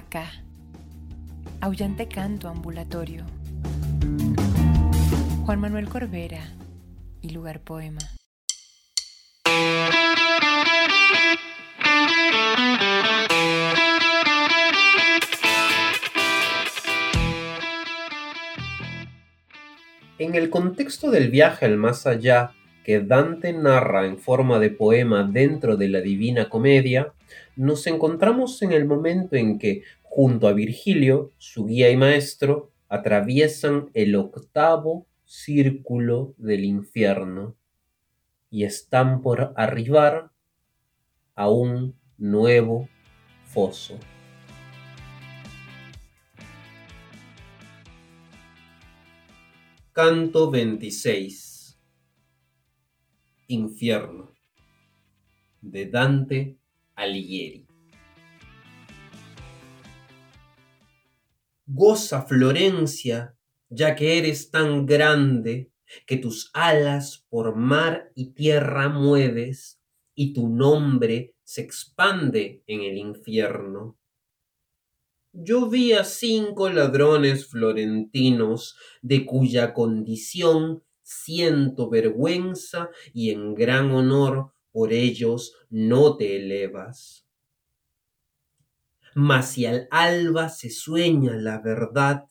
vaca, aullante canto ambulatorio. Juan Manuel Corbera y lugar poema. En el contexto del viaje al más allá que Dante narra en forma de poema dentro de la Divina Comedia, nos encontramos en el momento en que, junto a Virgilio, su guía y maestro, atraviesan el octavo círculo del infierno y están por arribar a un nuevo foso. Canto 26 Infierno de Dante Alighieri Goza Florencia, ya que eres tan grande que tus alas por mar y tierra mueves y tu nombre se expande en el infierno. Yo vi a cinco ladrones florentinos de cuya condición siento vergüenza y en gran honor por ellos no te elevas. Mas si al alba se sueña la verdad,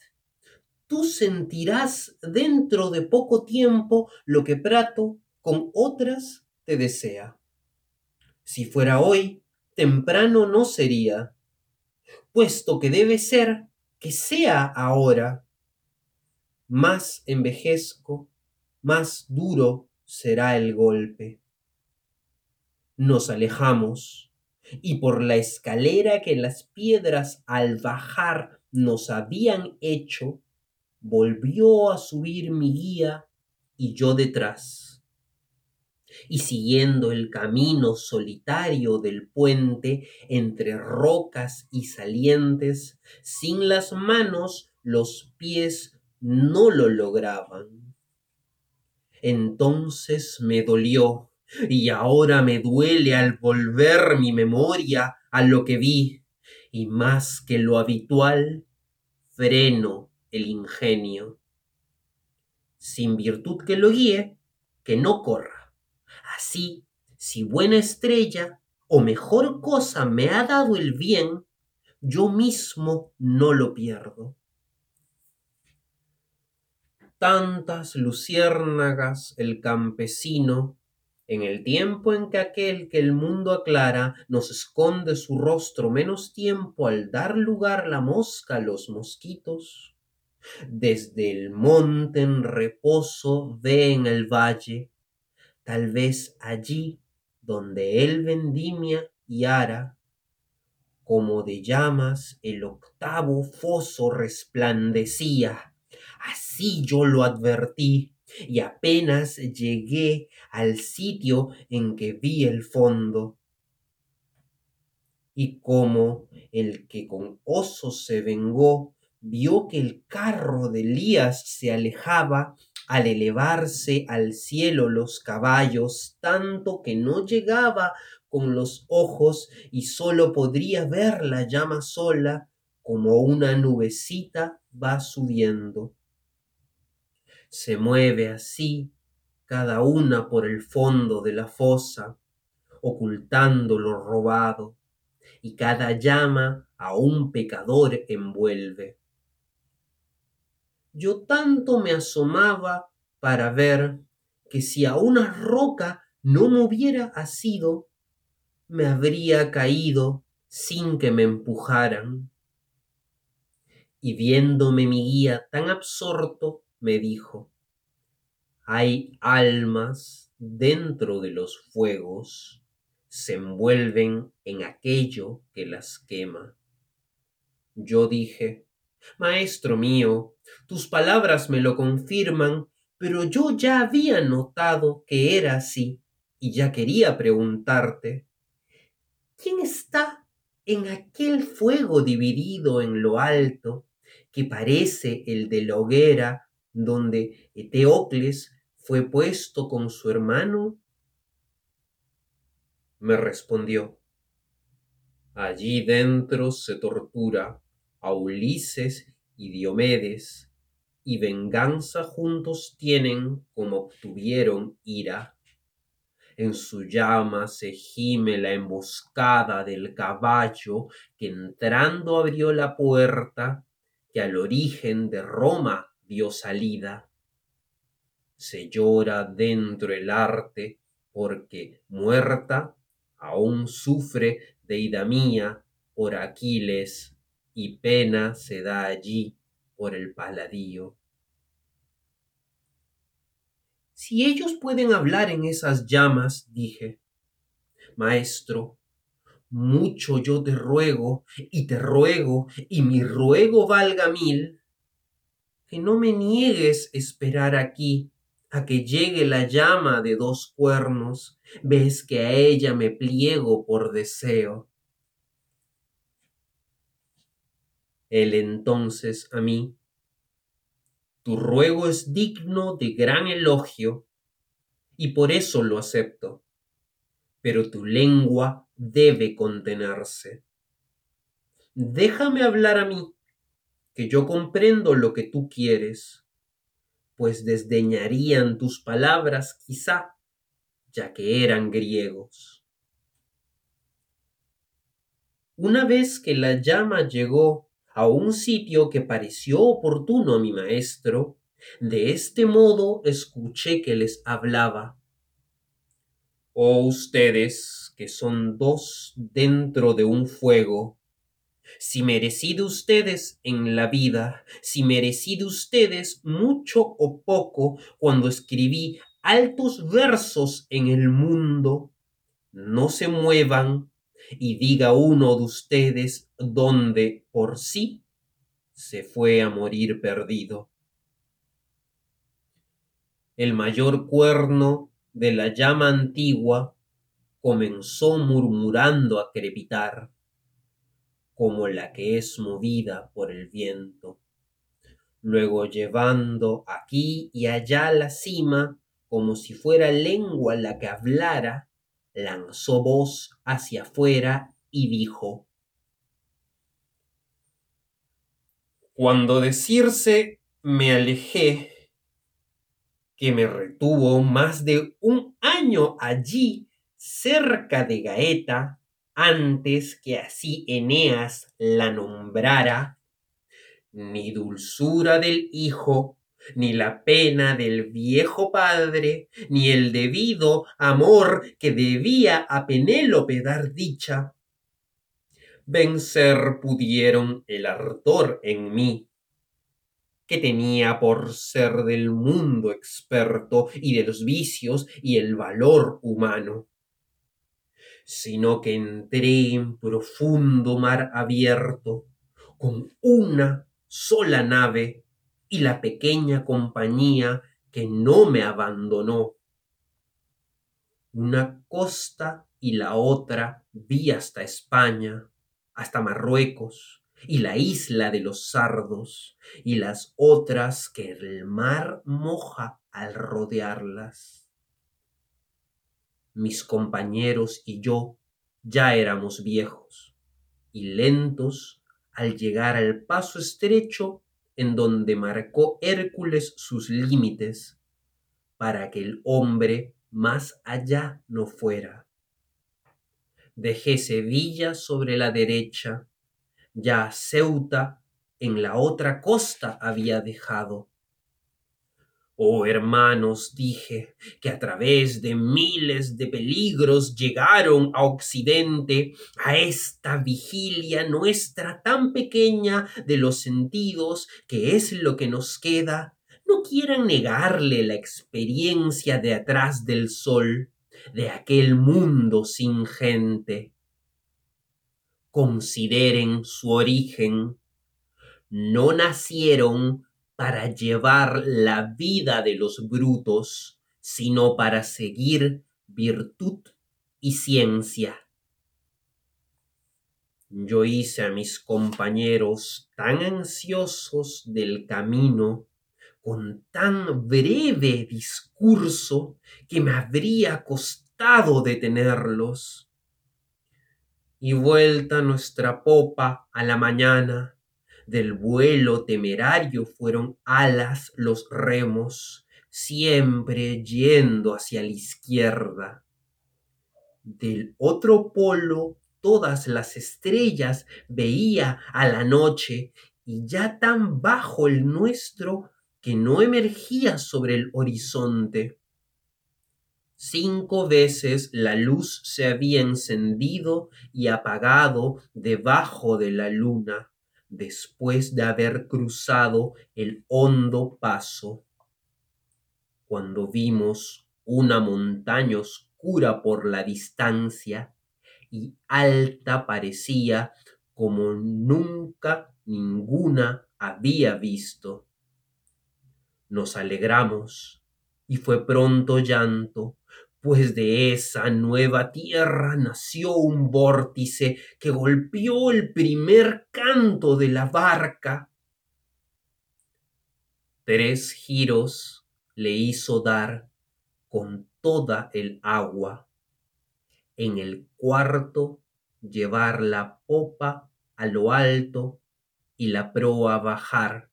tú sentirás dentro de poco tiempo lo que Prato con otras te desea. Si fuera hoy, temprano no sería, puesto que debe ser que sea ahora. Más envejezco, más duro será el golpe. Nos alejamos, y por la escalera que las piedras al bajar nos habían hecho, volvió a subir mi guía y yo detrás y siguiendo el camino solitario del puente entre rocas y salientes, sin las manos los pies no lo lograban. Entonces me dolió y ahora me duele al volver mi memoria a lo que vi, y más que lo habitual, freno el ingenio. Sin virtud que lo guíe, que no corra Así, si buena estrella o mejor cosa me ha dado el bien, yo mismo no lo pierdo. Tantas luciérnagas el campesino, en el tiempo en que aquel que el mundo aclara nos esconde su rostro menos tiempo al dar lugar la mosca a los mosquitos, desde el monte en reposo ve en el valle tal vez allí donde él vendimia y ara, como de llamas el octavo foso resplandecía. Así yo lo advertí, y apenas llegué al sitio en que vi el fondo. Y como el que con osos se vengó vio que el carro de Elías se alejaba, al elevarse al cielo los caballos, tanto que no llegaba con los ojos y sólo podría ver la llama sola como una nubecita va subiendo. Se mueve así cada una por el fondo de la fosa, ocultando lo robado, y cada llama a un pecador envuelve yo tanto me asomaba para ver que si a una roca no me hubiera asido, me habría caído sin que me empujaran. Y viéndome mi guía tan absorto, me dijo, hay almas dentro de los fuegos, se envuelven en aquello que las quema. Yo dije, Maestro mío, tus palabras me lo confirman, pero yo ya había notado que era así y ya quería preguntarte, ¿quién está en aquel fuego dividido en lo alto que parece el de la hoguera donde Eteocles fue puesto con su hermano? Me respondió, Allí dentro se tortura a Ulises y Diomedes, y venganza juntos tienen como obtuvieron ira. En su llama se gime la emboscada del caballo que entrando abrió la puerta que al origen de Roma dio salida. Se llora dentro el arte porque muerta aún sufre deida mía por Aquiles y pena se da allí por el paladío. Si ellos pueden hablar en esas llamas, dije, Maestro, mucho yo te ruego y te ruego y mi ruego valga mil, que no me niegues esperar aquí a que llegue la llama de dos cuernos, ves que a ella me pliego por deseo. Él entonces a mí, tu ruego es digno de gran elogio, y por eso lo acepto, pero tu lengua debe contenerse. Déjame hablar a mí, que yo comprendo lo que tú quieres, pues desdeñarían tus palabras quizá, ya que eran griegos. Una vez que la llama llegó a un sitio que pareció oportuno a mi maestro, de este modo escuché que les hablaba. Oh ustedes, que son dos dentro de un fuego, si merecid ustedes en la vida, si merecid ustedes mucho o poco cuando escribí altos versos en el mundo, no se muevan y diga uno de ustedes dónde por sí se fue a morir perdido. El mayor cuerno de la llama antigua comenzó murmurando a crepitar, como la que es movida por el viento. Luego llevando aquí y allá la cima, como si fuera lengua la que hablara, lanzó voz hacia afuera y dijo, Cuando decirse me alejé, que me retuvo más de un año allí cerca de Gaeta, antes que así Eneas la nombrara, ni dulzura del hijo ni la pena del viejo padre, ni el debido amor que debía a Penélope dar dicha. Vencer pudieron el ardor en mí, que tenía por ser del mundo experto y de los vicios y el valor humano, sino que entré en profundo mar abierto con una sola nave y la pequeña compañía que no me abandonó. Una costa y la otra vi hasta España, hasta Marruecos, y la isla de los sardos, y las otras que el mar moja al rodearlas. Mis compañeros y yo ya éramos viejos, y lentos al llegar al paso estrecho en donde marcó Hércules sus límites para que el hombre más allá no fuera. Dejé Sevilla sobre la derecha, ya Ceuta en la otra costa había dejado, Oh hermanos, dije, que a través de miles de peligros llegaron a Occidente, a esta vigilia nuestra tan pequeña de los sentidos, que es lo que nos queda, no quieran negarle la experiencia de atrás del sol, de aquel mundo sin gente. Consideren su origen. No nacieron para llevar la vida de los brutos, sino para seguir virtud y ciencia. Yo hice a mis compañeros tan ansiosos del camino, con tan breve discurso, que me habría costado detenerlos. y vuelta nuestra popa a la mañana. Del vuelo temerario fueron alas los remos, siempre yendo hacia la izquierda. Del otro polo todas las estrellas veía a la noche y ya tan bajo el nuestro que no emergía sobre el horizonte. Cinco veces la luz se había encendido y apagado debajo de la luna después de haber cruzado el hondo paso. Cuando vimos una montaña oscura por la distancia y alta parecía como nunca ninguna había visto. Nos alegramos y fue pronto llanto, pues de esa nueva tierra nació un vórtice que golpeó el primer canto de la barca. Tres giros le hizo dar con toda el agua. En el cuarto llevar la popa a lo alto y la proa bajar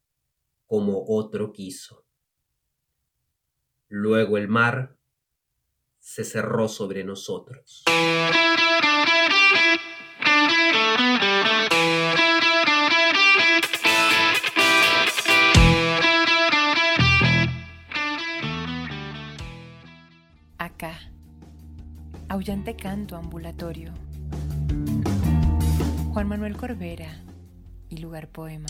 como otro quiso. Luego el mar se cerró sobre nosotros. Acá, aullante canto ambulatorio. Juan Manuel Corbera y lugar poema.